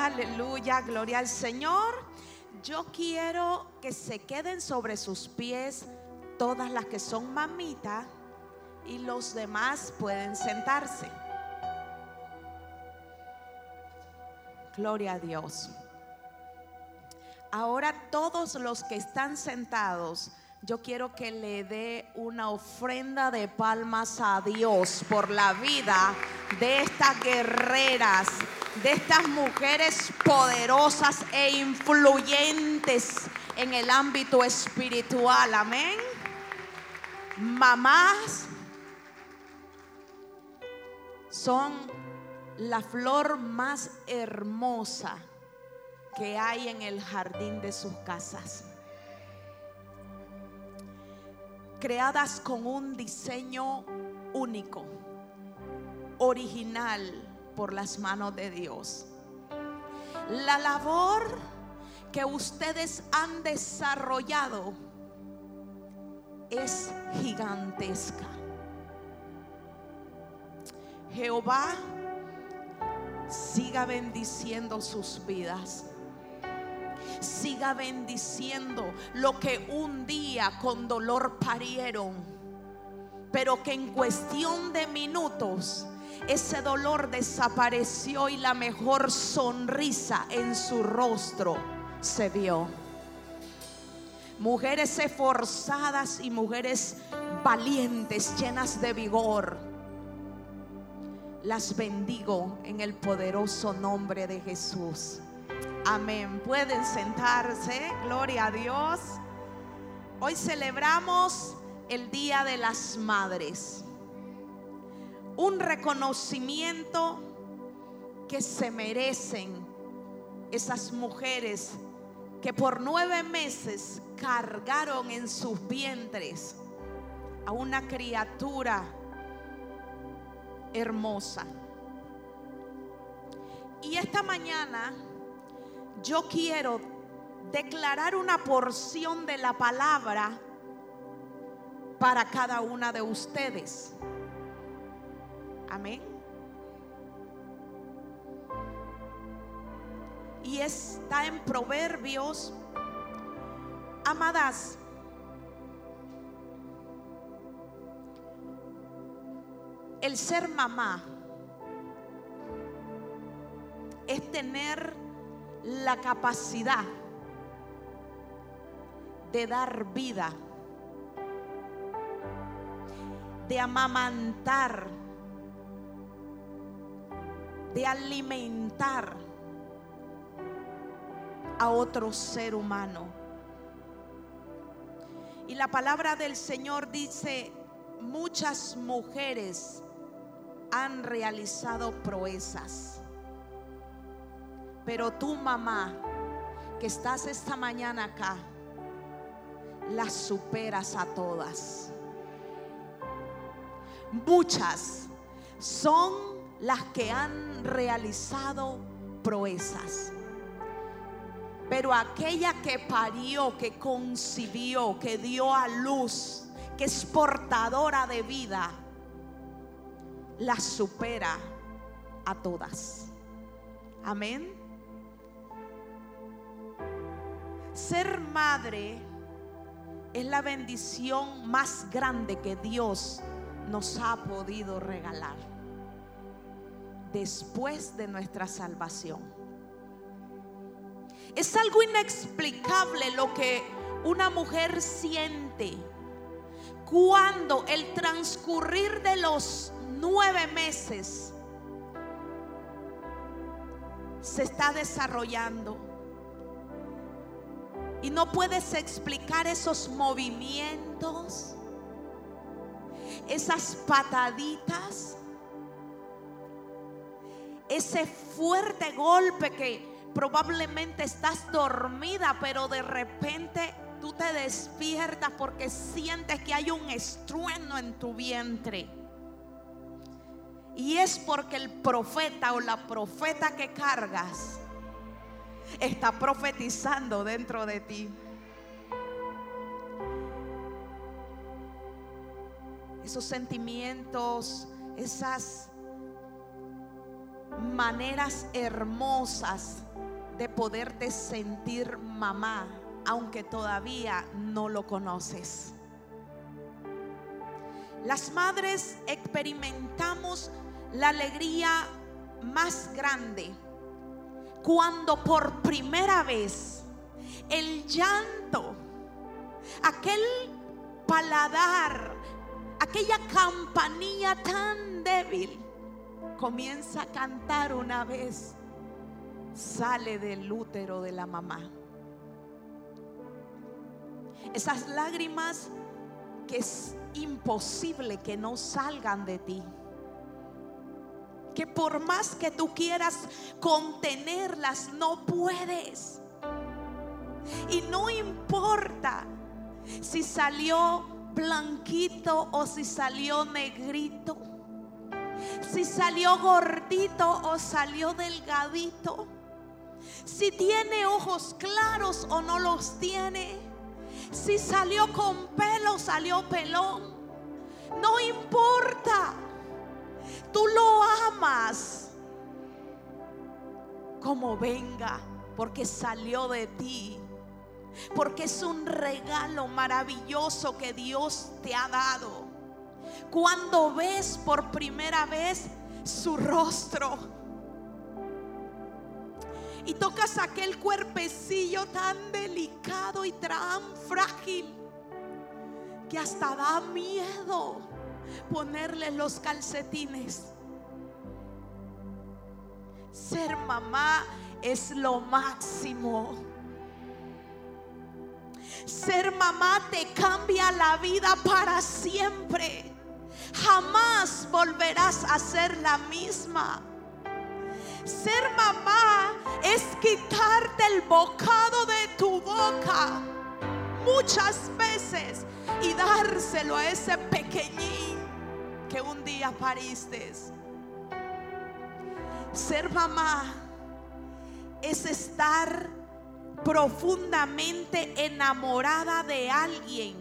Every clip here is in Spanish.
Aleluya, gloria al Señor. Yo quiero que se queden sobre sus pies todas las que son mamitas y los demás pueden sentarse. Gloria a Dios. Ahora todos los que están sentados, yo quiero que le dé una ofrenda de palmas a Dios por la vida de estas guerreras, de estas mujeres poderosas e influyentes en el ámbito espiritual. Amén. Mamás son la flor más hermosa que hay en el jardín de sus casas. Creadas con un diseño único, original por las manos de Dios. La labor que ustedes han desarrollado es gigantesca. Jehová siga bendiciendo sus vidas siga bendiciendo lo que un día con dolor parieron, pero que en cuestión de minutos ese dolor desapareció y la mejor sonrisa en su rostro se vio. Mujeres esforzadas y mujeres valientes, llenas de vigor. Las bendigo en el poderoso nombre de Jesús. Amén. Pueden sentarse. Gloria a Dios. Hoy celebramos el Día de las Madres. Un reconocimiento que se merecen esas mujeres que por nueve meses cargaron en sus vientres a una criatura hermosa. Y esta mañana yo quiero declarar una porción de la palabra para cada una de ustedes. Amén. Y está en Proverbios, amadas. El ser mamá es tener la capacidad de dar vida, de amamantar, de alimentar a otro ser humano. Y la palabra del Señor dice, muchas mujeres han realizado proezas pero tu mamá, que estás esta mañana acá, las superas a todas. Muchas son las que han realizado proezas. Pero aquella que parió, que concibió, que dio a luz, que es portadora de vida, la supera a todas. Amén. Ser madre es la bendición más grande que Dios nos ha podido regalar después de nuestra salvación. Es algo inexplicable lo que una mujer siente cuando el transcurrir de los nueve meses se está desarrollando y no puedes explicar esos movimientos, esas pataditas, ese fuerte golpe que probablemente estás dormida, pero de repente tú te despiertas porque sientes que hay un estruendo en tu vientre. Y es porque el profeta o la profeta que cargas está profetizando dentro de ti. Esos sentimientos, esas maneras hermosas de poderte sentir mamá, aunque todavía no lo conoces. Las madres experimentamos la alegría más grande cuando por primera vez el llanto, aquel paladar, aquella campanilla tan débil, comienza a cantar una vez, sale del útero de la mamá. Esas lágrimas que es imposible que no salgan de ti. Que por más que tú quieras contenerlas, no puedes. Y no importa si salió blanquito o si salió negrito. Si salió gordito o salió delgadito. Si tiene ojos claros o no los tiene. Si salió con pelo, salió pelón. No importa. Tú lo amas como venga, porque salió de ti. Porque es un regalo maravilloso que Dios te ha dado. Cuando ves por primera vez su rostro y tocas aquel cuerpecillo tan delicado y tan frágil que hasta da miedo ponerle los calcetines. Ser mamá es lo máximo. Ser mamá te cambia la vida para siempre. Jamás volverás a ser la misma. Ser mamá es quitarte el bocado de tu boca muchas veces y dárselo a ese pequeñín que un día pariste. Ser mamá es estar profundamente enamorada de alguien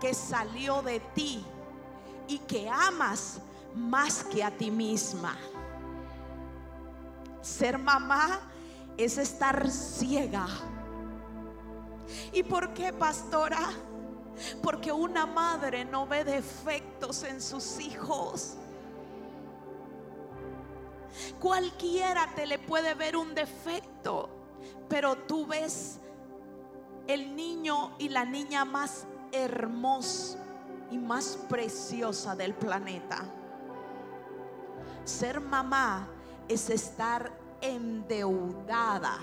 que salió de ti y que amas más que a ti misma. Ser mamá es estar ciega. ¿Y por qué, pastora? Porque una madre no ve defectos en sus hijos. Cualquiera te le puede ver un defecto, pero tú ves el niño y la niña más hermoso y más preciosa del planeta. Ser mamá es estar endeudada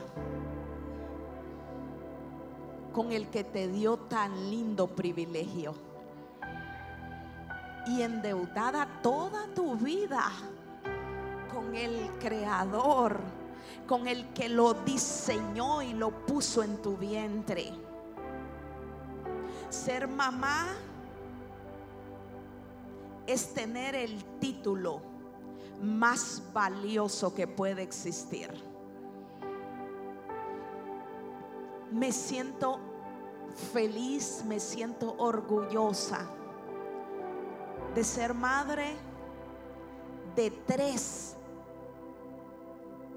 con el que te dio tan lindo privilegio. Y endeudada toda tu vida con el creador, con el que lo diseñó y lo puso en tu vientre. Ser mamá es tener el título más valioso que puede existir. Me siento feliz, me siento orgullosa de ser madre de tres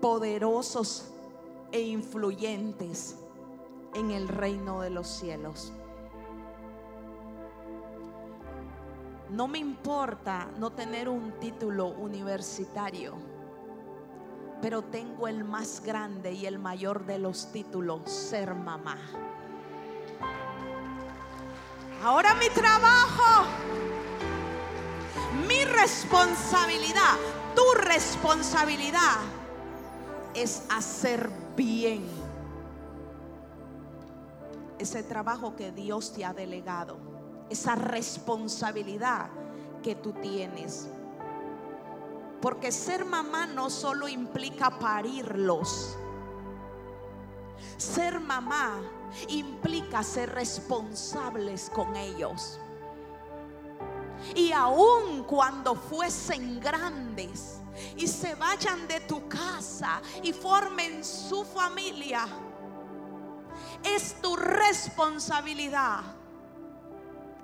poderosos e influyentes en el reino de los cielos. No me importa no tener un título universitario, pero tengo el más grande y el mayor de los títulos, ser mamá. Ahora mi trabajo, mi responsabilidad, tu responsabilidad es hacer bien ese trabajo que Dios te ha delegado esa responsabilidad que tú tienes. Porque ser mamá no solo implica parirlos. Ser mamá implica ser responsables con ellos. Y aun cuando fuesen grandes y se vayan de tu casa y formen su familia, es tu responsabilidad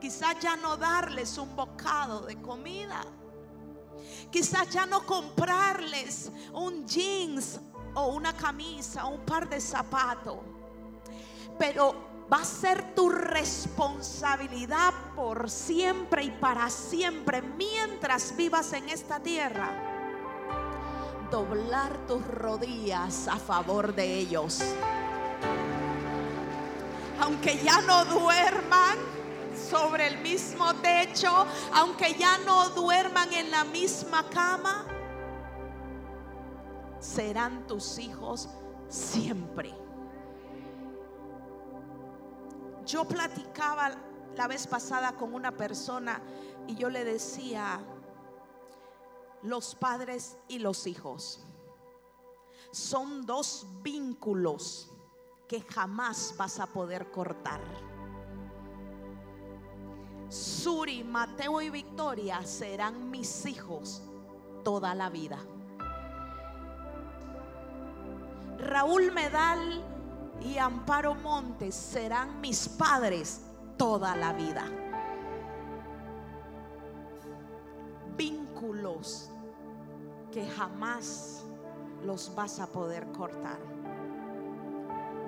quizás ya no darles un bocado de comida. Quizás ya no comprarles un jeans o una camisa, un par de zapatos. Pero va a ser tu responsabilidad por siempre y para siempre mientras vivas en esta tierra. Doblar tus rodillas a favor de ellos. Aunque ya no duerman sobre el mismo techo, aunque ya no duerman en la misma cama, serán tus hijos siempre. Yo platicaba la vez pasada con una persona y yo le decía, los padres y los hijos son dos vínculos que jamás vas a poder cortar. Suri, Mateo y Victoria serán mis hijos toda la vida. Raúl Medal y Amparo Montes serán mis padres toda la vida. Vínculos que jamás los vas a poder cortar.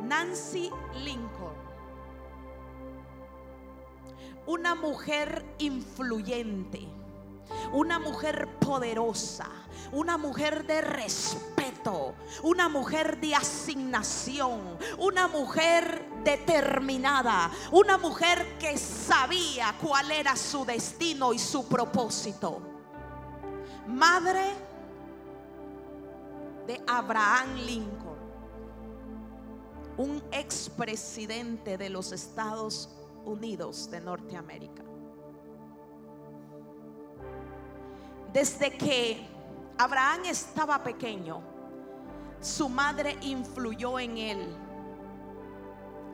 Nancy Lincoln, una mujer influyente, una mujer poderosa, una mujer de respeto, una mujer de asignación, una mujer determinada, una mujer que sabía cuál era su destino y su propósito. Madre de Abraham Lincoln, un expresidente de los Estados Unidos de Norteamérica. Desde que Abraham estaba pequeño, su madre influyó en él,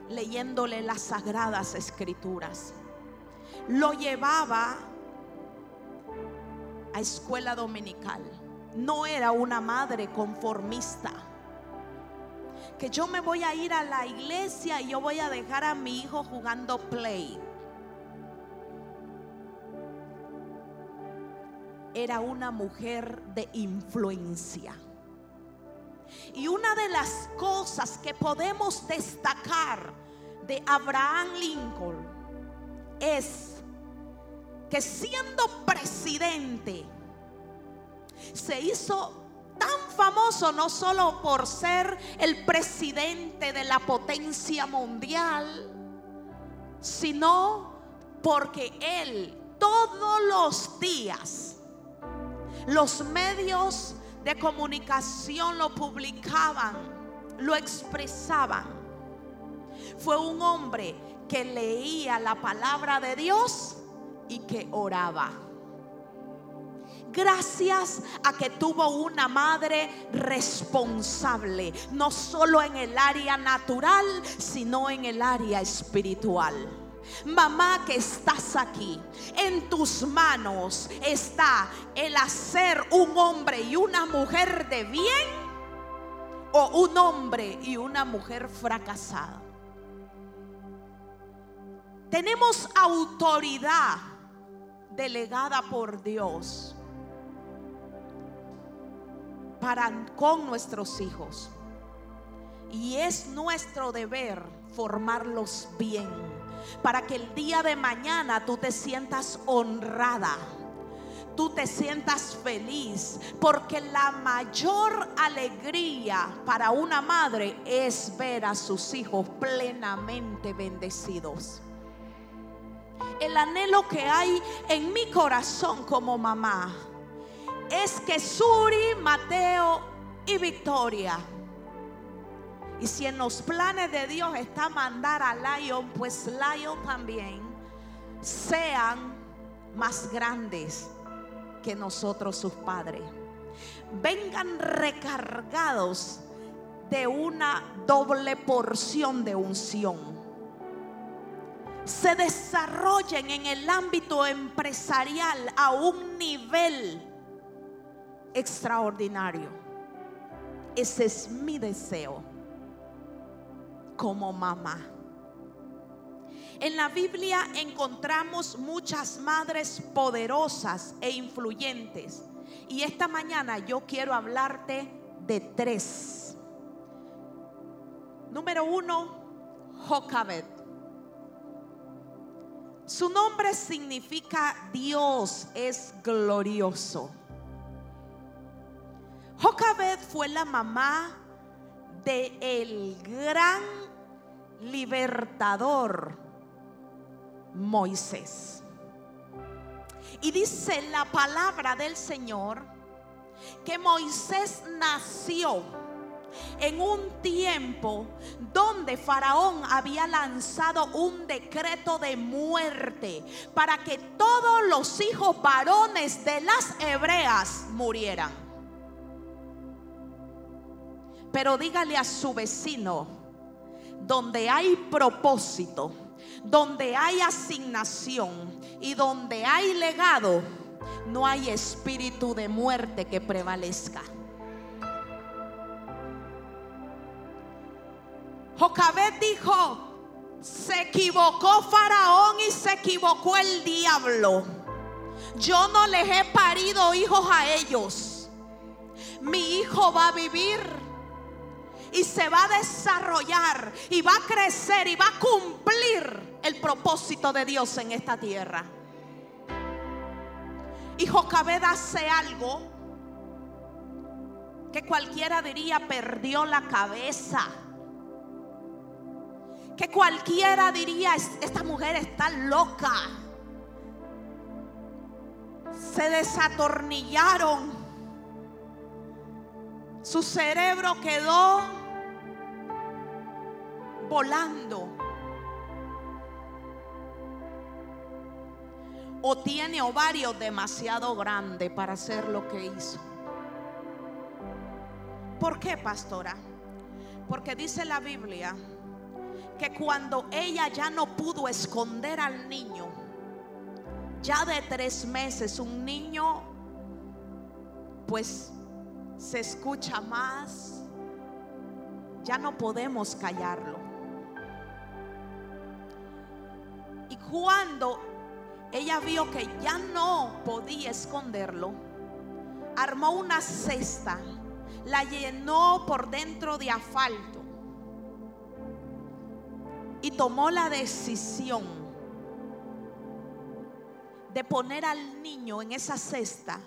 leyéndole las sagradas escrituras. Lo llevaba a escuela dominical. No era una madre conformista. Que yo me voy a ir a la iglesia y yo voy a dejar a mi hijo jugando play. era una mujer de influencia. Y una de las cosas que podemos destacar de Abraham Lincoln es que siendo presidente se hizo tan famoso no solo por ser el presidente de la potencia mundial, sino porque él todos los días los medios de comunicación lo publicaban, lo expresaban. Fue un hombre que leía la palabra de Dios y que oraba. Gracias a que tuvo una madre responsable, no solo en el área natural, sino en el área espiritual. Mamá que estás aquí, en tus manos está el hacer un hombre y una mujer de bien o un hombre y una mujer fracasada. Tenemos autoridad delegada por Dios para con nuestros hijos. Y es nuestro deber formarlos bien para que el día de mañana tú te sientas honrada. Tú te sientas feliz porque la mayor alegría para una madre es ver a sus hijos plenamente bendecidos. El anhelo que hay en mi corazón como mamá es que Suri, Mateo y Victoria y si en los planes de Dios está mandar a Lion, pues Lion también sean más grandes que nosotros sus padres. Vengan recargados de una doble porción de unción. Se desarrollen en el ámbito empresarial a un nivel extraordinario. Ese es mi deseo como mamá. En la Biblia encontramos muchas madres poderosas e influyentes Y esta mañana yo quiero hablarte de tres. Número uno, Jocabed. Su nombre significa Dios es glorioso. Jocabed fue la mamá de el gran libertador Moisés. Y dice la palabra del Señor que Moisés nació en un tiempo donde Faraón había lanzado un decreto de muerte para que todos los hijos varones de las hebreas murieran. Pero dígale a su vecino, donde hay propósito, donde hay asignación y donde hay legado, no hay espíritu de muerte que prevalezca. Jocabet dijo, se equivocó Faraón y se equivocó el diablo. Yo no les he parido hijos a ellos. Mi hijo va a vivir y se va a desarrollar y va a crecer y va a cumplir el propósito de Dios en esta tierra. Y Jocabed hace algo que cualquiera diría perdió la cabeza que cualquiera diría, esta mujer está loca. Se desatornillaron. Su cerebro quedó volando. O tiene ovarios demasiado grandes para hacer lo que hizo. ¿Por qué, pastora? Porque dice la Biblia que cuando ella ya no pudo esconder al niño, ya de tres meses, un niño, pues se escucha más, ya no podemos callarlo. Y cuando ella vio que ya no podía esconderlo, armó una cesta, la llenó por dentro de asfalto y tomó la decisión de poner al niño en esa cesta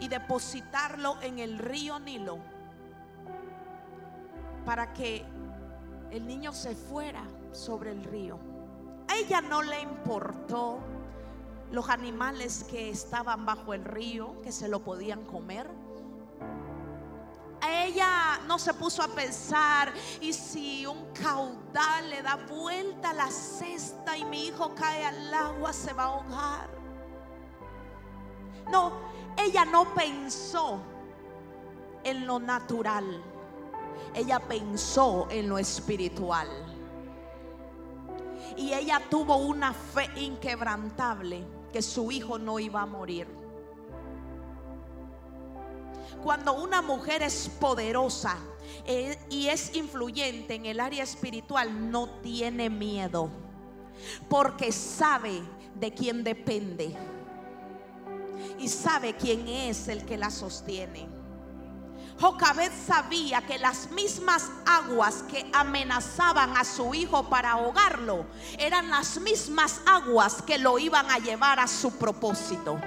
y depositarlo en el río Nilo para que el niño se fuera sobre el río. A ella no le importó los animales que estaban bajo el río, que se lo podían comer ella no se puso a pensar, y si un caudal le da vuelta a la cesta y mi hijo cae al agua, se va a ahogar. No, ella no pensó en lo natural, ella pensó en lo espiritual. Y ella tuvo una fe inquebrantable que su hijo no iba a morir. Cuando una mujer es poderosa eh, y es influyente en el área espiritual, no tiene miedo. Porque sabe de quién depende. Y sabe quién es el que la sostiene. Jocabed sabía que las mismas aguas que amenazaban a su hijo para ahogarlo eran las mismas aguas que lo iban a llevar a su propósito.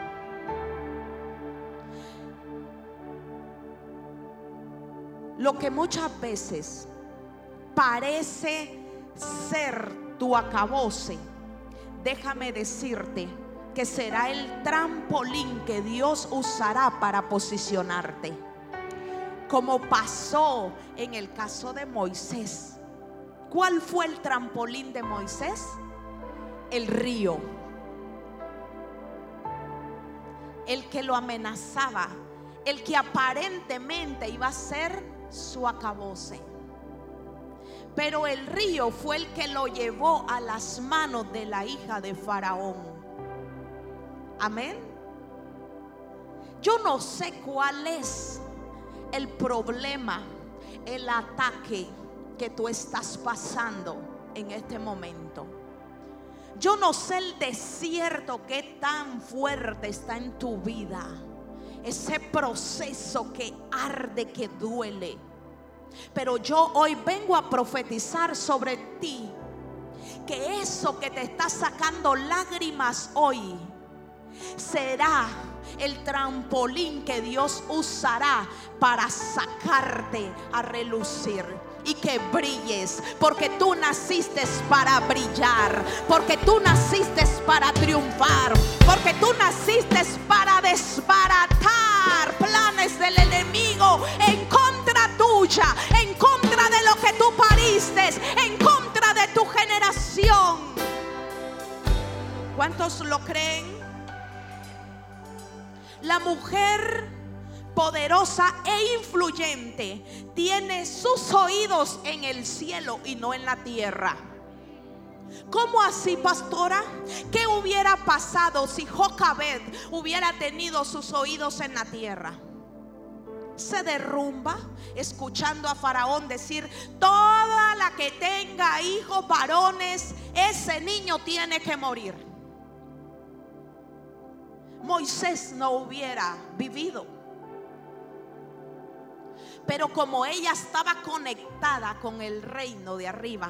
lo que muchas veces parece ser tu acabose, déjame decirte que será el trampolín que Dios usará para posicionarte. Como pasó en el caso de Moisés. ¿Cuál fue el trampolín de Moisés? El río. El que lo amenazaba, el que aparentemente iba a ser su acabose. Pero el río fue el que lo llevó a las manos de la hija de Faraón. Amén. Yo no sé cuál es el problema, el ataque que tú estás pasando en este momento. Yo no sé el desierto que tan fuerte está en tu vida ese proceso que arde, que duele. Pero yo hoy vengo a profetizar sobre ti que eso que te está sacando lágrimas hoy será el trampolín que Dios usará para sacarte a relucir y que brilles, porque tú naciste para brillar, porque tú naciste para triunfar, porque tú naciste mujer poderosa e influyente tiene sus oídos en el cielo y no en la tierra. ¿Cómo así, pastora? ¿Qué hubiera pasado si Jocabed hubiera tenido sus oídos en la tierra? Se derrumba escuchando a Faraón decir, toda la que tenga hijos varones, ese niño tiene que morir. Moisés no hubiera vivido. Pero como ella estaba conectada con el reino de arriba,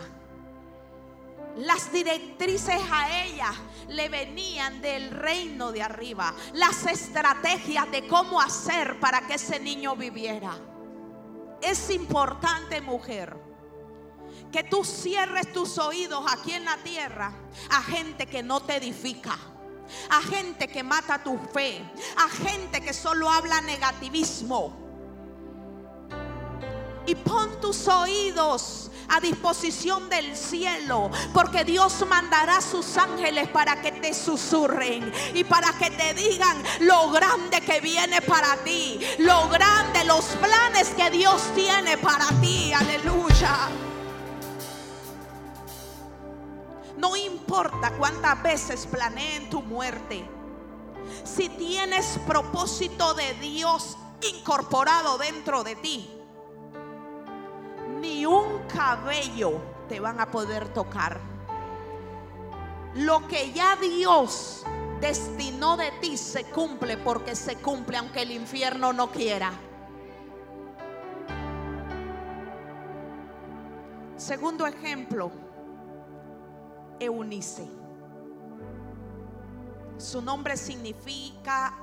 las directrices a ella le venían del reino de arriba. Las estrategias de cómo hacer para que ese niño viviera. Es importante, mujer, que tú cierres tus oídos aquí en la tierra a gente que no te edifica. A gente que mata tu fe. A gente que solo habla negativismo y pon tus oídos a disposición del cielo, porque Dios mandará sus ángeles para que te susurren y para que te digan lo grande que viene para ti, lo grande, los planes que Dios tiene para ti. Aleluya. No importa cuántas veces planeen tu muerte. Si tienes propósito de Dios incorporado dentro de ti, ni un cabello te van a poder tocar. Lo que ya Dios destinó de ti se cumple porque se cumple aunque el infierno no quiera. Segundo ejemplo, Eunice. Su nombre significa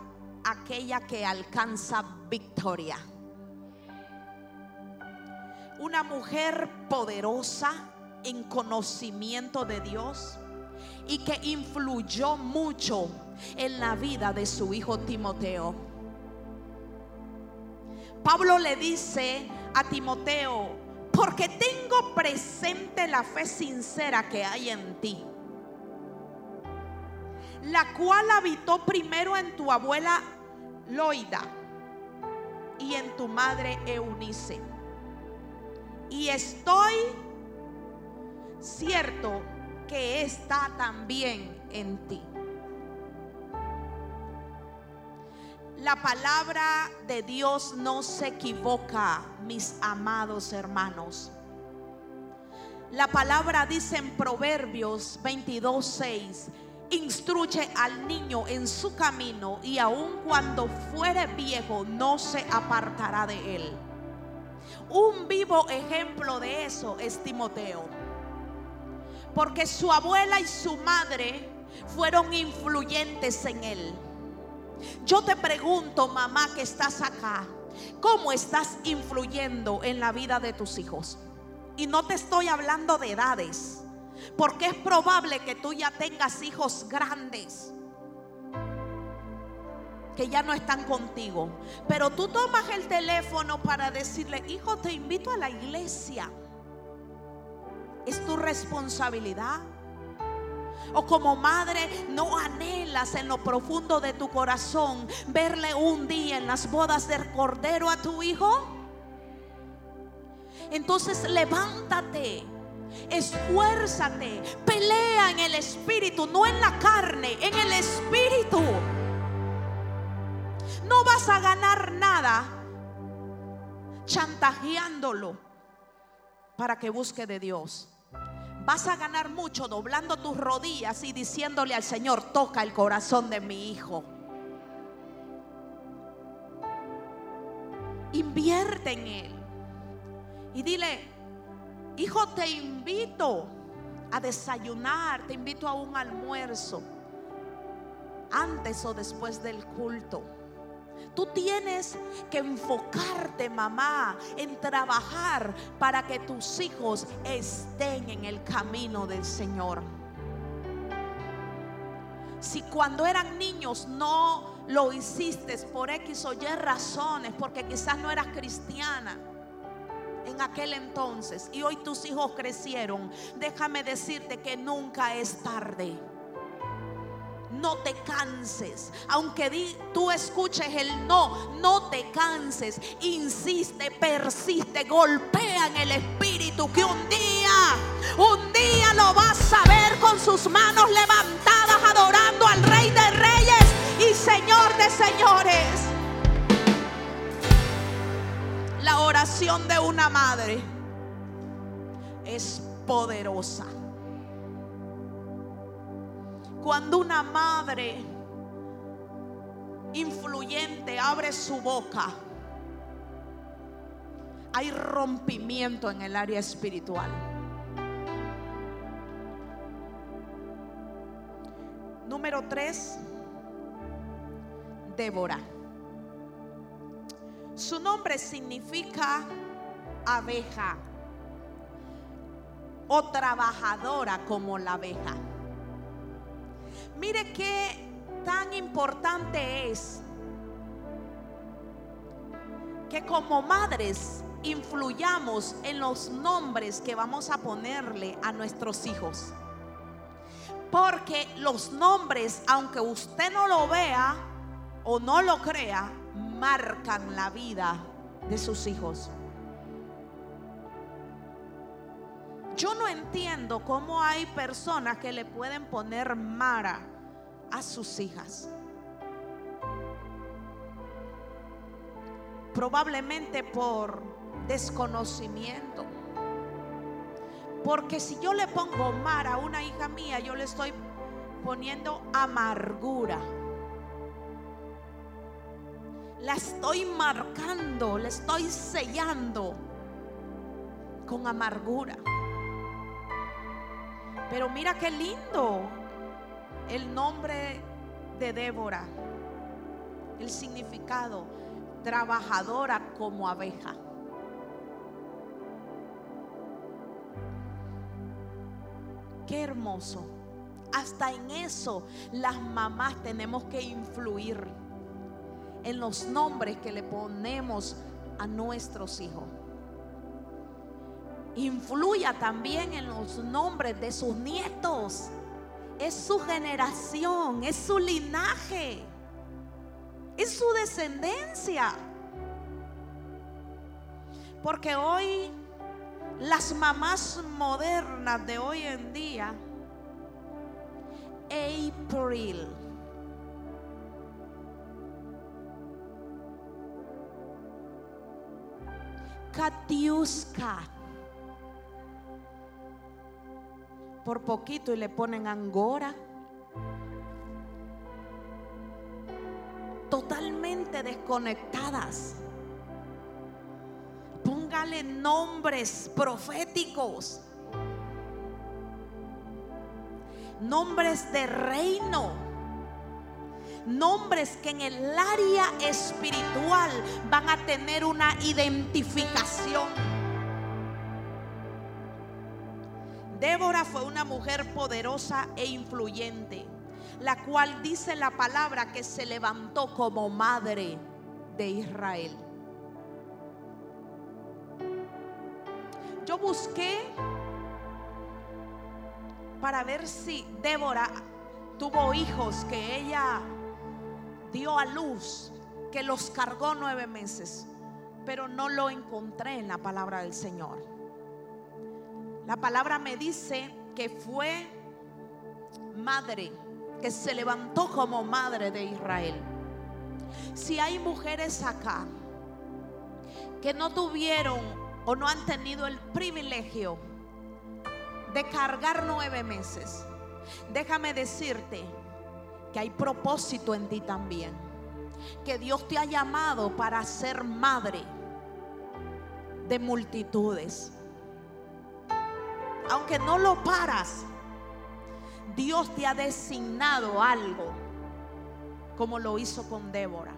aquella que alcanza victoria una mujer poderosa en conocimiento de Dios y que influyó mucho en la vida de su hijo Timoteo. Pablo le dice a Timoteo, porque tengo presente la fe sincera que hay en ti, la cual habitó primero en tu abuela Loida y en tu madre Eunice y estoy cierto que está también en ti. La palabra de Dios no se equivoca, mis amados hermanos. La palabra dice en Proverbios 22:6, instruye al niño en su camino y aun cuando fuere viejo no se apartará de él. Un vivo ejemplo de eso es Timoteo. Porque su abuela y su madre fueron influyentes en él. Yo te pregunto, mamá que estás acá, ¿cómo estás influyendo en la vida de tus hijos? Y no te estoy hablando de edades, porque es probable que tú ya tengas hijos grandes que ya no están contigo. Pero tú tomas el teléfono para decirle, hijo, te invito a la iglesia. Es tu responsabilidad. O como madre, no anhelas en lo profundo de tu corazón verle un día en las bodas del cordero a tu hijo. Entonces levántate, esfuérzate, pelea en el espíritu, no en la carne, en el espíritu. No vas a ganar nada chantajeándolo para que busque de Dios. Vas a ganar mucho doblando tus rodillas y diciéndole al Señor, toca el corazón de mi hijo. Invierte en él. Y dile, hijo, te invito a desayunar, te invito a un almuerzo, antes o después del culto. Tú tienes que enfocarte, mamá, en trabajar para que tus hijos estén en el camino del Señor. Si cuando eran niños no lo hiciste por X o Y razones, porque quizás no eras cristiana en aquel entonces y hoy tus hijos crecieron, déjame decirte que nunca es tarde no te canses. Aunque tú escuches el no, no te canses. Insiste, persiste, golpea en el espíritu que un día, un día lo vas a ver con sus manos levantadas adorando al Rey de Reyes y Señor de Señores. La oración de una madre es poderosa. Cuando una madre influyente abre su boca, hay rompimiento en el área espiritual. Número tres, Débora. Su nombre significa abeja o trabajadora como la abeja. Mire qué tan importante es que como madres influyamos en los nombres que vamos a ponerle a nuestros hijos. Porque los nombres, aunque usted no lo vea o no lo crea, marcan la vida de sus hijos. Yo no entiendo cómo hay personas que le pueden poner Mara a sus hijas. Probablemente por desconocimiento. Porque si yo le pongo mar a una hija mía, yo le estoy poniendo amargura. La estoy marcando, la estoy sellando con amargura. Pero mira qué lindo el nombre de Débora, el significado, trabajadora como abeja. Qué hermoso. Hasta en eso las mamás tenemos que influir en los nombres que le ponemos a nuestros hijos. Influya también en los nombres de sus nietos es su generación, es su linaje, es su descendencia. Porque hoy las mamás modernas de hoy en día, April, Katiuska, por poquito y le ponen angora. Totalmente desconectadas. Póngale nombres proféticos. Nombres de reino. Nombres que en el área espiritual van a tener una identificación. Débora fue una mujer poderosa e influyente, la cual dice la palabra que se levantó como madre de Israel. Yo busqué para ver si Débora tuvo hijos que ella dio a luz, que los cargó nueve meses, pero no lo encontré en la palabra del Señor. La palabra me dice que fue madre, que se levantó como madre de Israel. Si hay mujeres acá que no tuvieron o no han tenido el privilegio de cargar nueve meses, déjame decirte que hay propósito en ti también. Que Dios te ha llamado para ser madre de multitudes. Aunque no lo paras, Dios te ha designado algo, como lo hizo con Débora.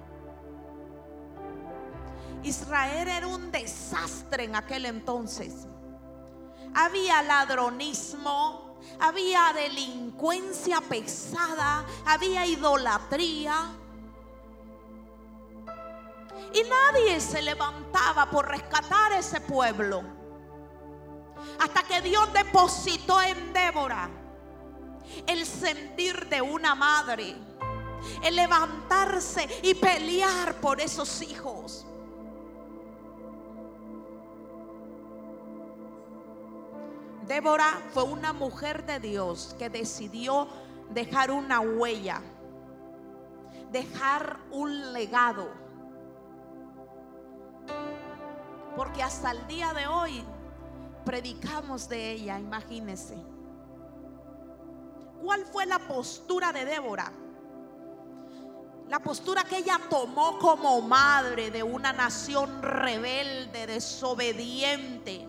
Israel era un desastre en aquel entonces. Había ladronismo, había delincuencia pesada, había idolatría. Y nadie se levantaba por rescatar ese pueblo. Hasta que Dios depositó en Débora el sentir de una madre, el levantarse y pelear por esos hijos. Débora fue una mujer de Dios que decidió dejar una huella, dejar un legado. Porque hasta el día de hoy predicamos de ella, imagínense. ¿Cuál fue la postura de Débora? La postura que ella tomó como madre de una nación rebelde, desobediente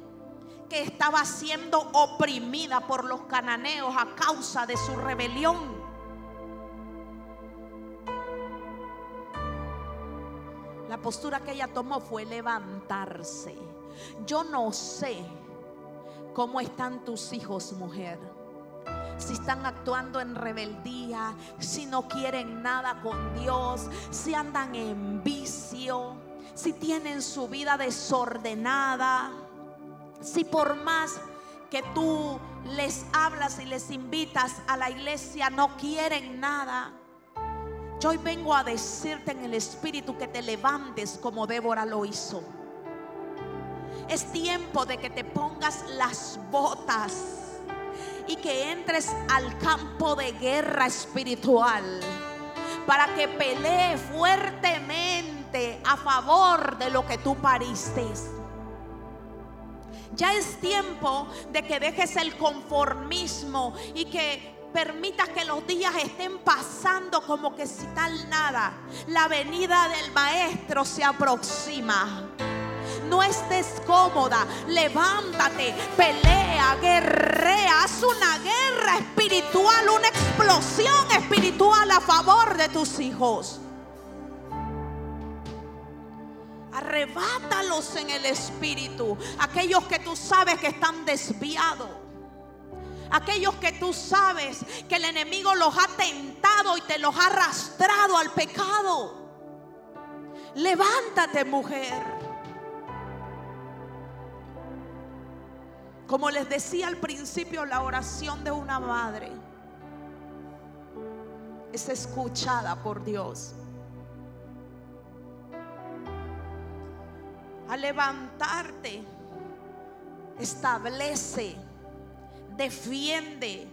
que estaba siendo oprimida por los cananeos a causa de su rebelión. La postura que ella tomó fue levantarse. Yo no sé cómo están tus hijos, mujer. Si están actuando en rebeldía, si no quieren nada con Dios, si andan en vicio, si tienen su vida desordenada si por más que tú les hablas y les invitas a la iglesia, no quieren nada. Yo hoy vengo a decirte en el Espíritu que te levantes como Débora lo hizo. Es tiempo de que te pongas las botas y que entres al campo de guerra espiritual para que pelee fuertemente a favor de lo que tú pariste. Ya es tiempo de que dejes el conformismo y que permitas que los días estén pasando como que si tal nada. La venida del maestro se aproxima. No estés cómoda, levántate, pelea, guerrea, haz una guerra espiritual, una explosión espiritual a favor de tus hijos. Arrebátalos en el espíritu. Aquellos que tú sabes que están desviados. Aquellos que tú sabes que el enemigo los ha tentado y te los ha arrastrado al pecado. Levántate mujer. Como les decía al principio, la oración de una madre es escuchada por Dios. a levantarte, establece, defiende,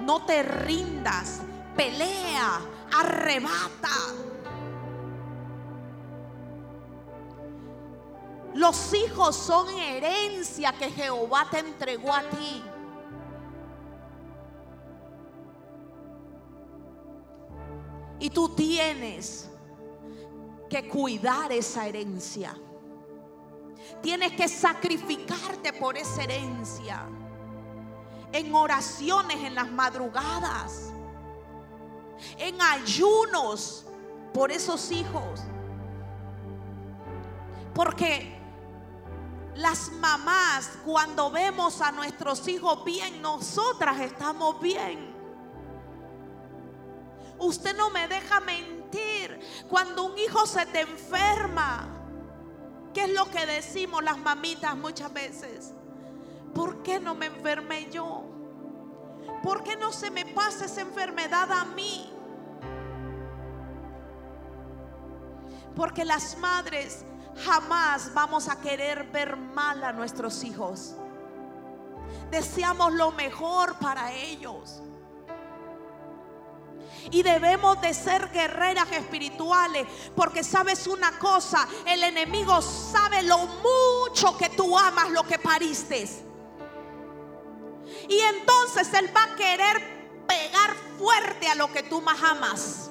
no te rindas, pelea, arrebata. Los hijos son herencia que Jehová te entregó a ti. Y tú tienes que cuidar esa herencia. Tienes que sacrificarte por esa herencia. En oraciones en las madrugadas. En ayunos por esos hijos. Porque las mamás, cuando vemos a nuestros hijos bien, nosotras estamos bien. Usted no me deja mentir. Cuando un hijo se te enferma, ¿Qué es lo que decimos las mamitas muchas veces? ¿Por qué no me enfermé yo? ¿Por qué no se me pasa esa enfermedad a mí? Porque las madres jamás vamos a querer ver mal a nuestros hijos. Deseamos lo mejor para ellos. Y debemos de ser guerreras espirituales. Porque sabes una cosa, el enemigo sabe lo mucho que tú amas lo que pariste. Y entonces él va a querer pegar fuerte a lo que tú más amas.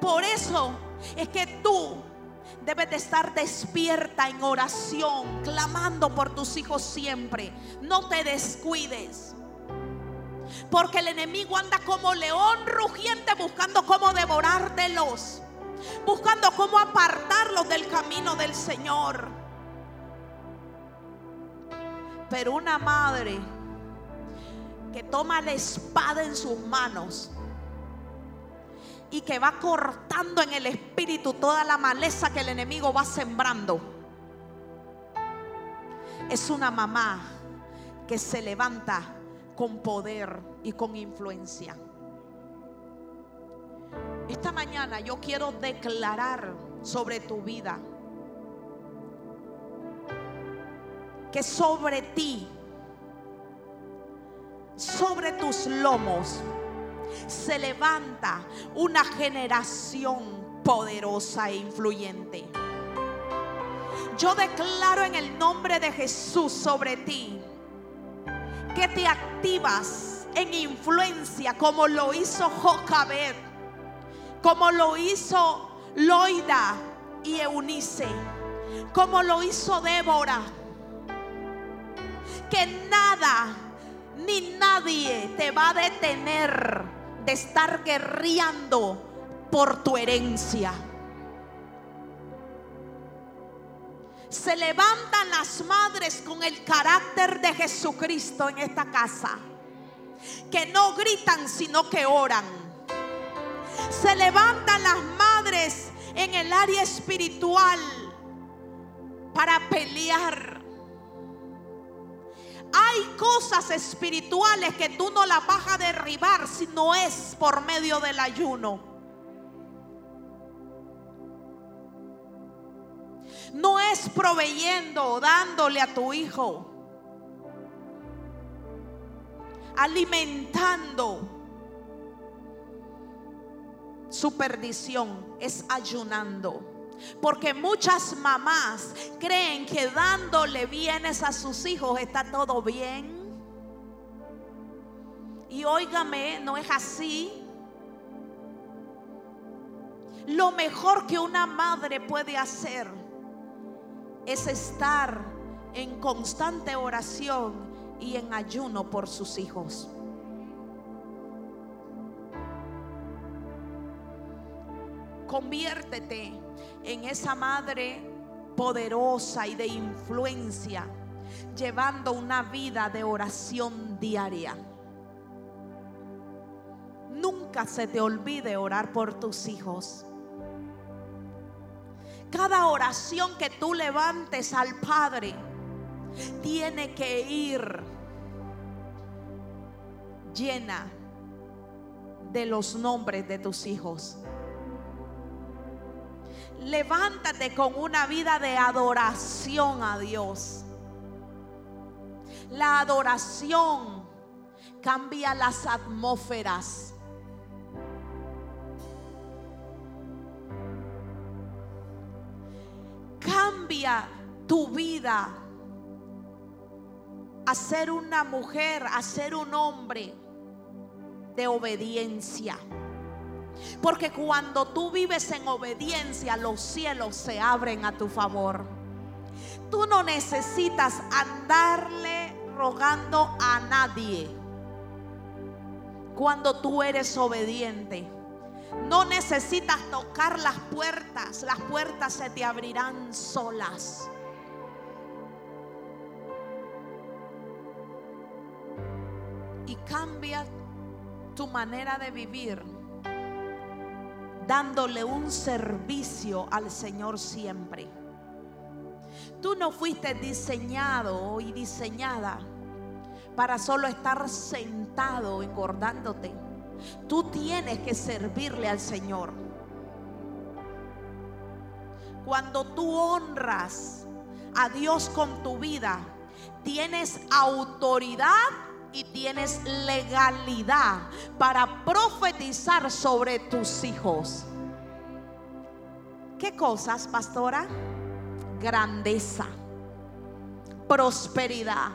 Por eso es que tú Debes de estar despierta en oración, clamando por tus hijos siempre. No te descuides. Porque el enemigo anda como león rugiente buscando cómo devorártelos. Buscando cómo apartarlos del camino del Señor. Pero una madre que toma la espada en sus manos y que va cortando en el espíritu toda la maleza que el enemigo va sembrando. Es una mamá que se levanta con poder y con influencia. Esta mañana yo quiero declarar sobre tu vida que sobre ti, sobre tus lomos, se levanta una generación poderosa e influyente. Yo declaro en el nombre de Jesús sobre ti que te activas en influencia como lo hizo Jocabed, como lo hizo Loida y Eunice, como lo hizo Débora. Que nada ni nadie te va a detener de estar guerreando por tu herencia. Se levantan las madres con el carácter de Jesucristo en esta casa, que no gritan sino que oran. Se levantan las madres en el área espiritual para pelear hay cosas espirituales que tú no las vas a derribar si no es por medio del ayuno. No es proveyendo, dándole a tu hijo, alimentando su perdición, es ayunando. Porque muchas mamás creen que dándole bienes a sus hijos está todo bien. Y óigame, no es así. Lo mejor que una madre puede hacer es estar en constante oración y en ayuno por sus hijos. Conviértete en esa madre poderosa y de influencia, llevando una vida de oración diaria. Nunca se te olvide orar por tus hijos. Cada oración que tú levantes al Padre tiene que ir llena de los nombres de tus hijos. Levántate con una vida de adoración a Dios. La adoración cambia las atmósferas. Cambia tu vida a ser una mujer, a ser un hombre de obediencia. Porque cuando tú vives en obediencia, los cielos se abren a tu favor. Tú no necesitas andarle rogando a nadie. Cuando tú eres obediente, no necesitas tocar las puertas. Las puertas se te abrirán solas. Y cambia tu manera de vivir dándole un servicio al Señor siempre. Tú no fuiste diseñado y diseñada para solo estar sentado engordándote. Tú tienes que servirle al Señor. Cuando tú honras a Dios con tu vida, tienes autoridad y tienes legalidad para profetizar sobre tus hijos. ¿Qué cosas, pastora? Grandeza, prosperidad,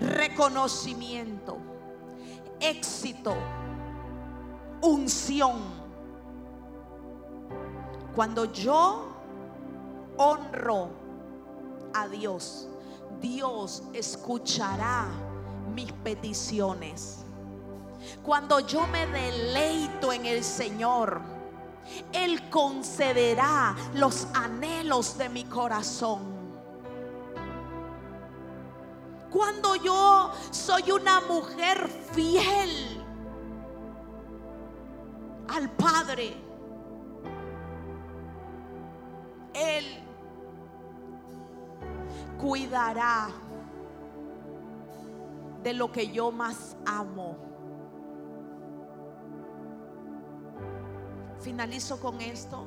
reconocimiento, éxito, unción, Cuando yo honro a Dios, Dios escuchará mis peticiones. Cuando yo me deleito en el Señor, Él concederá los anhelos de mi corazón. Cuando yo soy una mujer fiel al Padre, Él cuidará de lo que yo más amo. Finalizo con esto.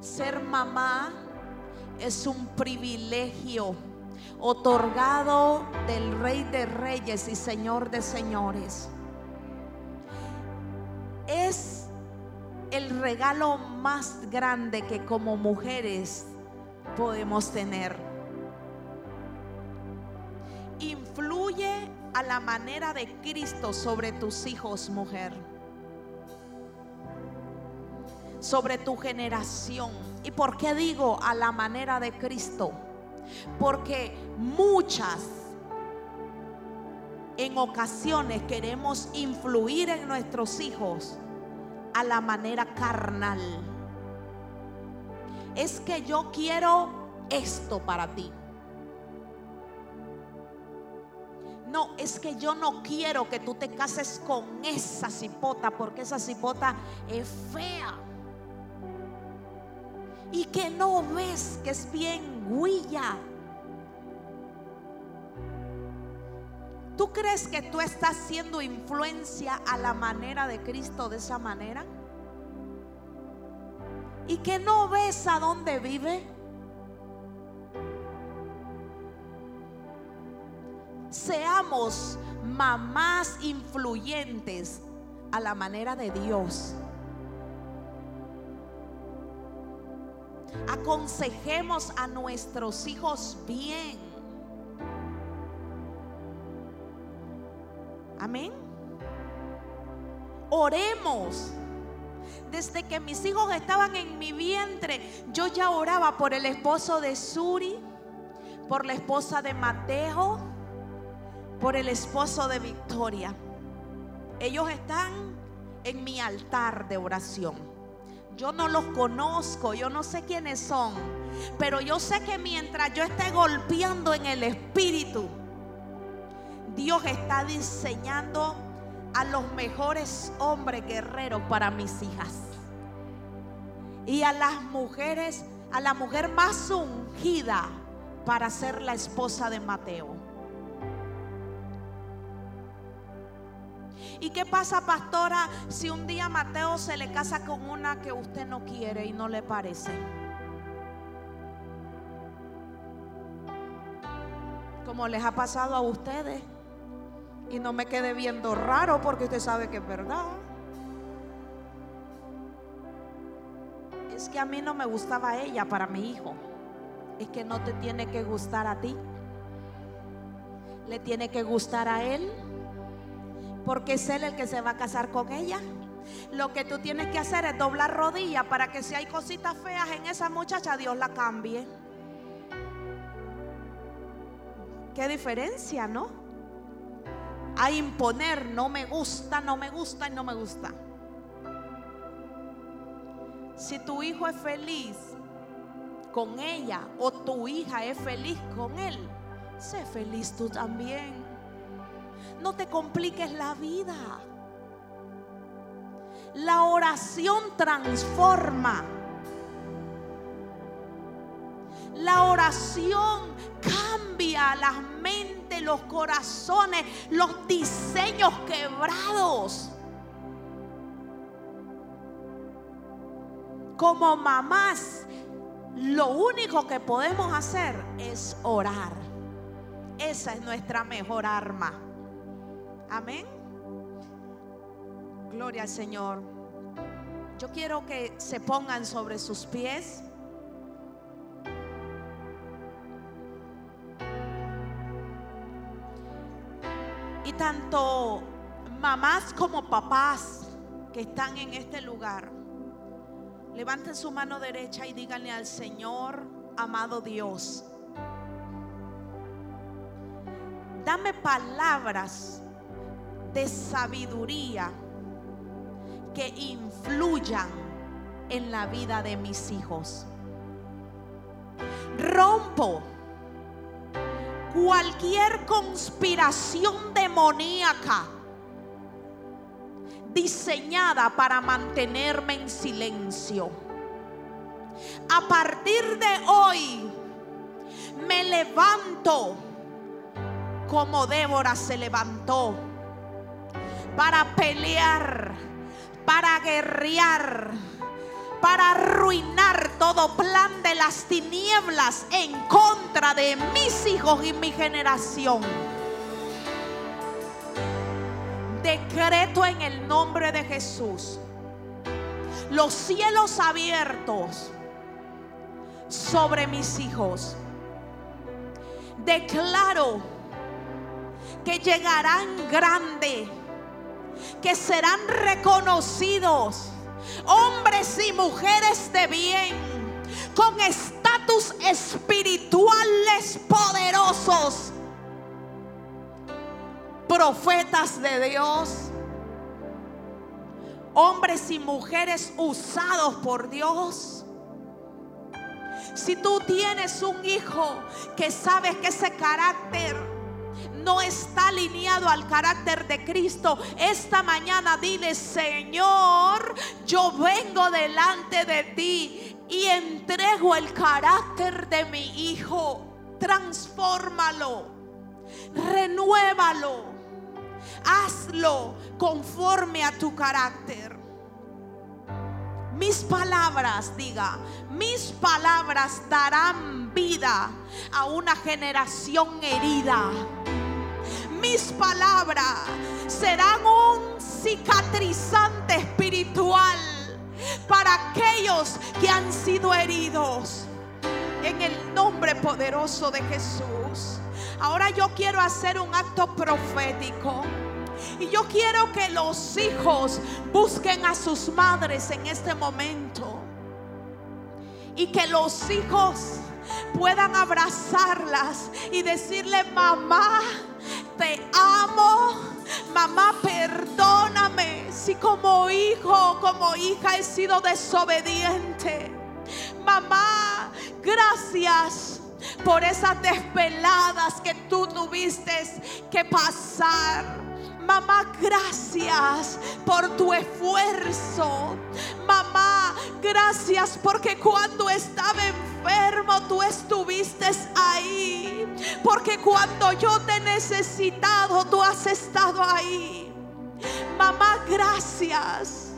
Ser mamá es un privilegio otorgado del Rey de Reyes y Señor de Señores. Es el regalo más grande que como mujeres podemos tener. Influye a la manera de Cristo sobre tus hijos, mujer. Sobre tu generación. ¿Y por qué digo a la manera de Cristo? Porque muchas en ocasiones queremos influir en nuestros hijos a la manera carnal. Es que yo quiero esto para ti. No, es que yo no quiero que tú te cases con esa cipota porque esa cipota es fea. Y que no ves que es bien huilla. ¿Tú crees que tú estás siendo influencia a la manera de Cristo de esa manera? ¿Y que no ves a dónde vive? Seamos mamás influyentes a la manera de Dios. Aconsejemos a nuestros hijos bien. Amén. Oremos. Desde que mis hijos estaban en mi vientre, yo ya oraba por el esposo de Suri, por la esposa de Mateo, por el esposo de Victoria. Ellos están en mi altar de oración. Yo no los conozco, yo no sé quiénes son, pero yo sé que mientras yo esté golpeando en el espíritu, Dios está diseñando a los mejores hombres guerreros para mis hijas. Y a las mujeres, a la mujer más ungida para ser la esposa de Mateo. ¿Y qué pasa, pastora, si un día Mateo se le casa con una que usted no quiere y no le parece? Como les ha pasado a ustedes. Y no me quede viendo raro porque usted sabe que es verdad. Es que a mí no me gustaba ella para mi hijo. Es que no te tiene que gustar a ti. Le tiene que gustar a él. Porque es él el que se va a casar con ella. Lo que tú tienes que hacer es doblar rodillas para que si hay cositas feas en esa muchacha, Dios la cambie. Qué diferencia, ¿no? a imponer, no me gusta, no me gusta y no me gusta. Si tu hijo es feliz con ella o tu hija es feliz con él, sé feliz tú también. No te compliques la vida. La oración transforma. La oración cambia las mentes, los corazones, los diseños quebrados. Como mamás, lo único que podemos hacer es orar. Esa es nuestra mejor arma. Amén. Gloria al Señor. Yo quiero que se pongan sobre sus pies. Y tanto mamás como papás que están en este lugar, Levanten su mano derecha y díganle al Señor, amado Dios, dame palabras de sabiduría que influyan en la vida de mis hijos. Rompo cualquier conspiración demoníaca diseñada para mantenerme en silencio. A partir de hoy me levanto como Débora se levantó para pelear, para guerrear, para arruinar todo plan de las tinieblas en contra de mis hijos y mi generación. Decreto en el nombre de Jesús los cielos abiertos sobre mis hijos. Declaro que llegarán grande, que serán reconocidos hombres y mujeres de bien, con estatus espirituales poderosos, profetas de Dios, hombres y mujeres usados por Dios. Si tú tienes un hijo que sabes que ese carácter no está alineado al carácter de Cristo, esta mañana dile, Señor, yo vengo delante de ti y entrego el carácter de mi hijo. Transfórmalo, renuévalo, hazlo conforme a tu carácter. Mis palabras, diga, mis palabras darán vida a una generación herida mis palabras serán un cicatrizante espiritual para aquellos que han sido heridos. En el nombre poderoso de Jesús. Ahora yo quiero hacer un acto profético. Y yo quiero que los hijos busquen a sus madres en este momento. Y que los hijos puedan abrazarlas y decirle, mamá, te amo. Mamá, perdóname si como hijo, como hija he sido desobediente. Mamá, gracias por esas desveladas que tú tuviste que pasar. Mamá, gracias por tu esfuerzo. Mamá, gracias porque cuando estaba enfermo tú estuviste ahí. Porque cuando yo te he necesitado tú has estado ahí. Mamá, gracias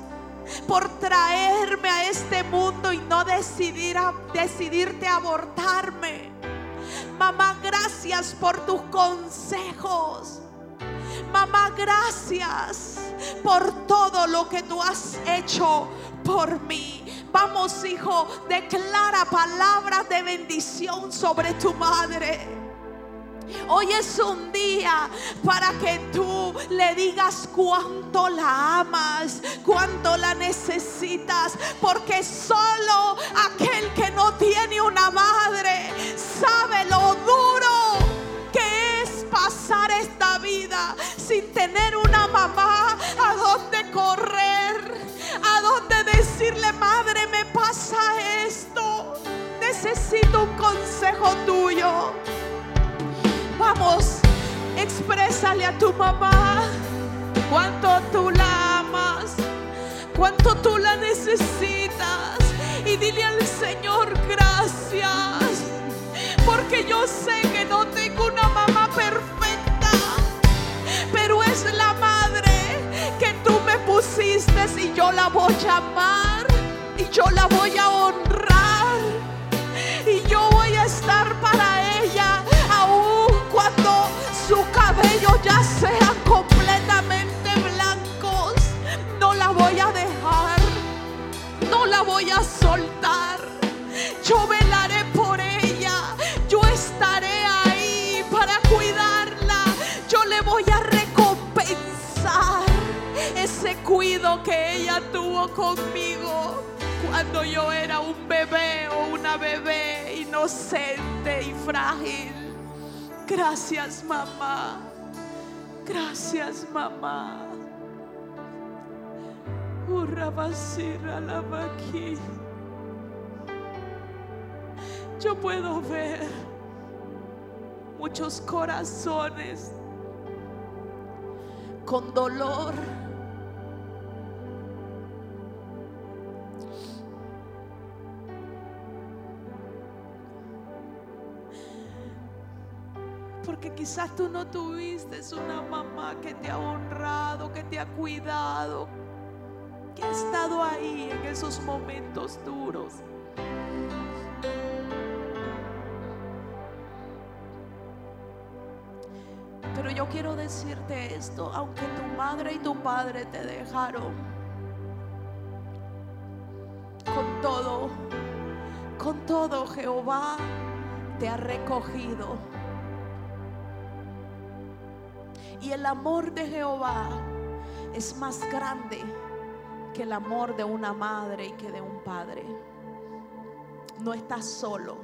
por traerme a este mundo y no decidir a, decidirte abortarme. Mamá, gracias por tus consejos. Mamá, gracias por todo lo que tú has hecho por mí. Vamos, hijo, declara palabras de bendición sobre tu madre. Hoy es un día para que tú le digas cuánto la amas, cuánto la necesitas, porque solo aquel que no tiene una madre sabe lo duro que es pasar esta sin tener una mamá a dónde correr, a dónde decirle, madre, me pasa esto, necesito un consejo tuyo. Vamos, exprésale a tu mamá cuánto tú la amas, cuánto tú la necesitas. Y dile al Señor gracias, porque yo sé que no tengo una mamá perfecta, es la madre que tú me pusiste y yo la voy a amar y yo la voy a honrar y yo voy a estar para ella cuando su cabello ya sea completamente blancos, no la voy a dejar, no la voy a soltar. Yo velaré que ella tuvo conmigo cuando yo era un bebé o una bebé inocente y frágil. Gracias mamá. Gracias mamá. Yo puedo ver muchos corazones con dolor. Porque quizás tú no tuviste una mamá que te ha honrado, que te ha cuidado, que ha estado ahí en esos momentos duros. Pero yo quiero decirte esto, aunque tu madre y tu padre te dejaron, con todo, con todo Jehová te ha recogido. Y el amor de Jehová es más grande que el amor de una madre y que de un padre. No estás solo,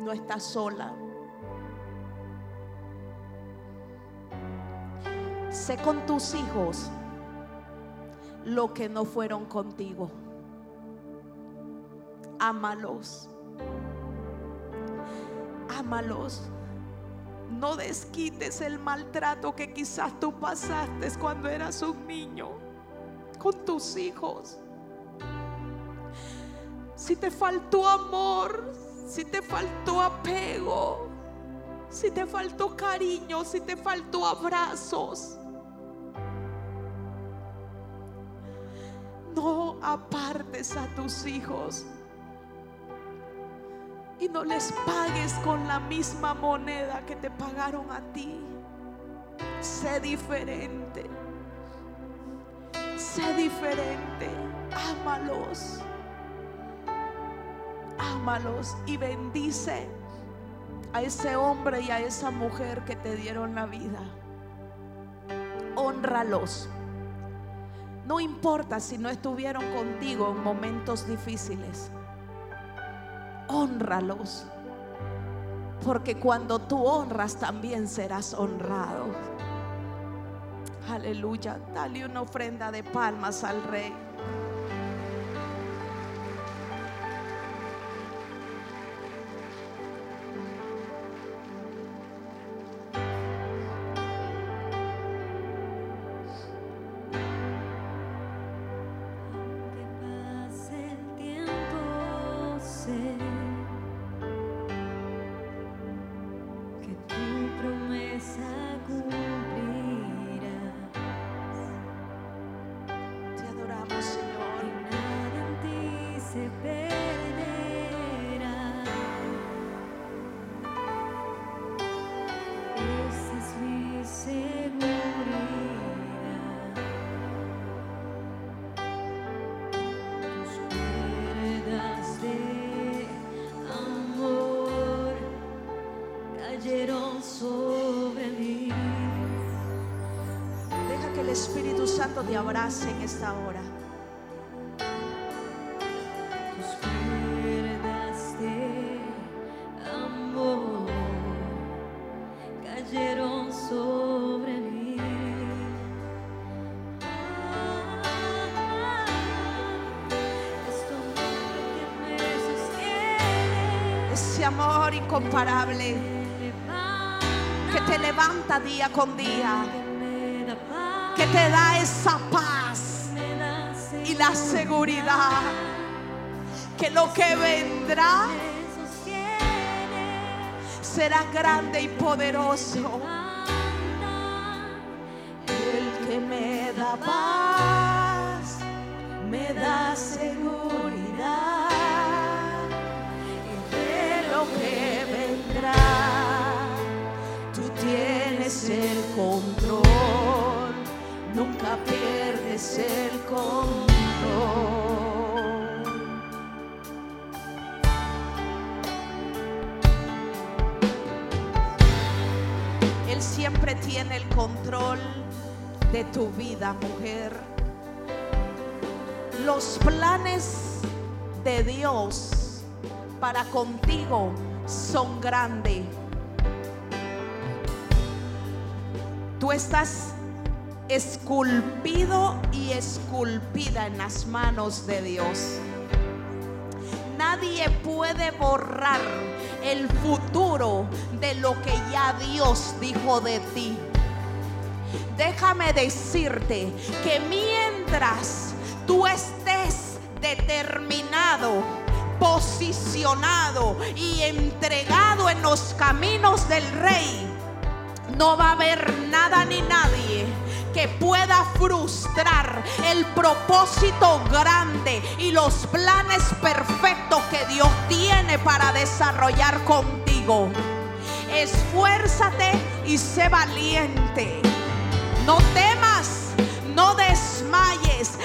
no estás sola. Sé con tus hijos lo que no fueron contigo. Ámalos. Ámalos. No desquites el maltrato que quizás tú pasaste cuando eras un niño con tus hijos. Si te faltó amor, si te faltó apego, si te faltó cariño, si te faltó abrazos. No apartes a tus hijos y no les pagues con la misma moneda que te pagaron a ti. Sé diferente. Sé diferente. Ámalos. Ámalos y bendice a ese hombre y a esa mujer que te dieron la vida. Honralos. No importa si no estuvieron contigo en momentos difíciles. Honralos. Porque cuando tú honras también serás honrado. Aleluya. Dale una ofrenda de palmas al rey. Amor incomparable que te levanta día con día que te da esa paz y la seguridad que lo que vendrá será grande y poderoso. El control de tu vida, mujer. Los planes de Dios para contigo son grandes. Tú estás esculpido y esculpida en las manos de Dios. Nadie puede borrar el futuro de lo que ya Dios dijo de ti. Déjame decirte que mientras tú estés determinado, posicionado y entregado en los caminos del rey, no va a haber nada ni nadie que pueda frustrar el propósito grande y los planes perfectos que Dios tiene para desarrollar contigo. Esfuérzate y sé valiente. No temas, no desmayes.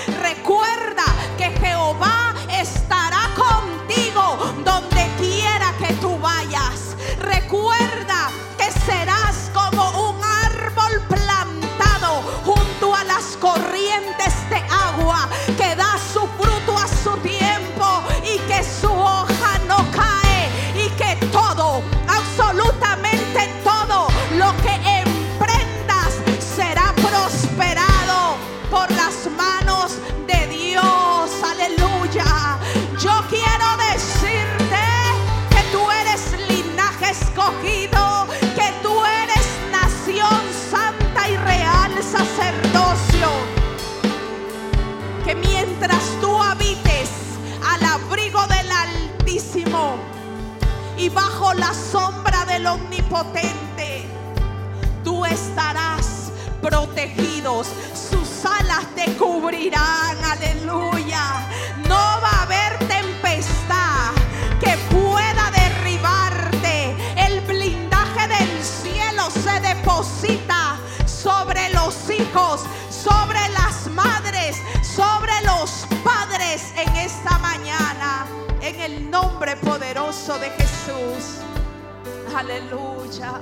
Aleluya.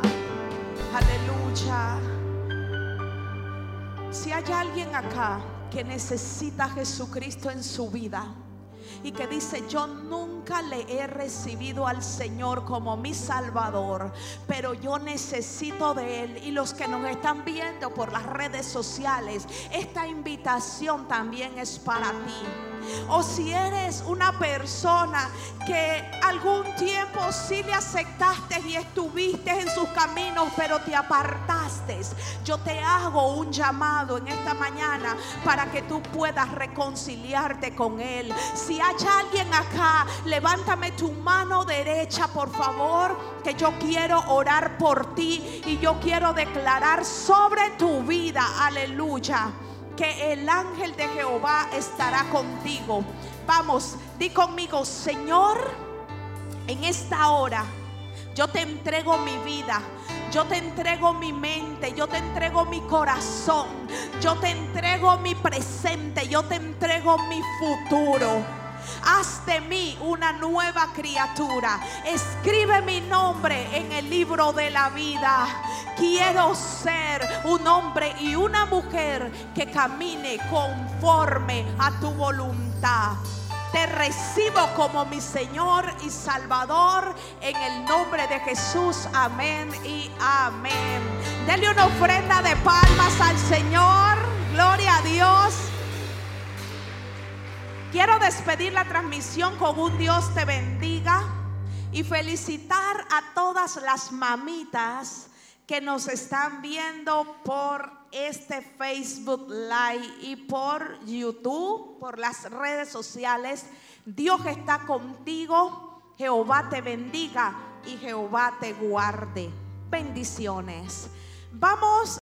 Aleluya. Si hay alguien acá que necesita a Jesucristo en su vida y que dice, yo nunca le he recibido al Señor como mi Salvador, pero yo necesito de Él. Y los que nos están viendo por las redes sociales, esta invitación también es para ti. O si eres una persona que algún tiempo sí le aceptaste y estuviste en sus caminos, pero te apartaste. Yo te hago un llamado en esta mañana para que tú puedas reconciliarte con Él. Si hay alguien acá, levántame tu mano derecha, por favor, que yo quiero orar por ti y yo quiero declarar sobre tu vida, aleluya que el ángel de Jehová estará contigo. Vamos, di conmigo, Señor, en esta hora yo te entrego mi vida. Yo te entrego mi mente, yo te entrego mi corazón, yo te entrego mi presente, yo te entrego mi futuro. Haz de mí una nueva criatura. Escribe mi nombre en el libro de la vida. Quiero ser un hombre y una mujer que camine conforme a tu voluntad. Te recibo como mi Señor y Salvador en el nombre de Jesús. Amén y amén. Dele una ofrenda de palmas al Señor. Gloria a Dios. Quiero despedir la transmisión con un Dios te bendiga y felicitar a todas las mamitas que nos están viendo por este Facebook Live y por YouTube, por las redes sociales. Dios está contigo, Jehová te bendiga y Jehová te guarde. Bendiciones. Vamos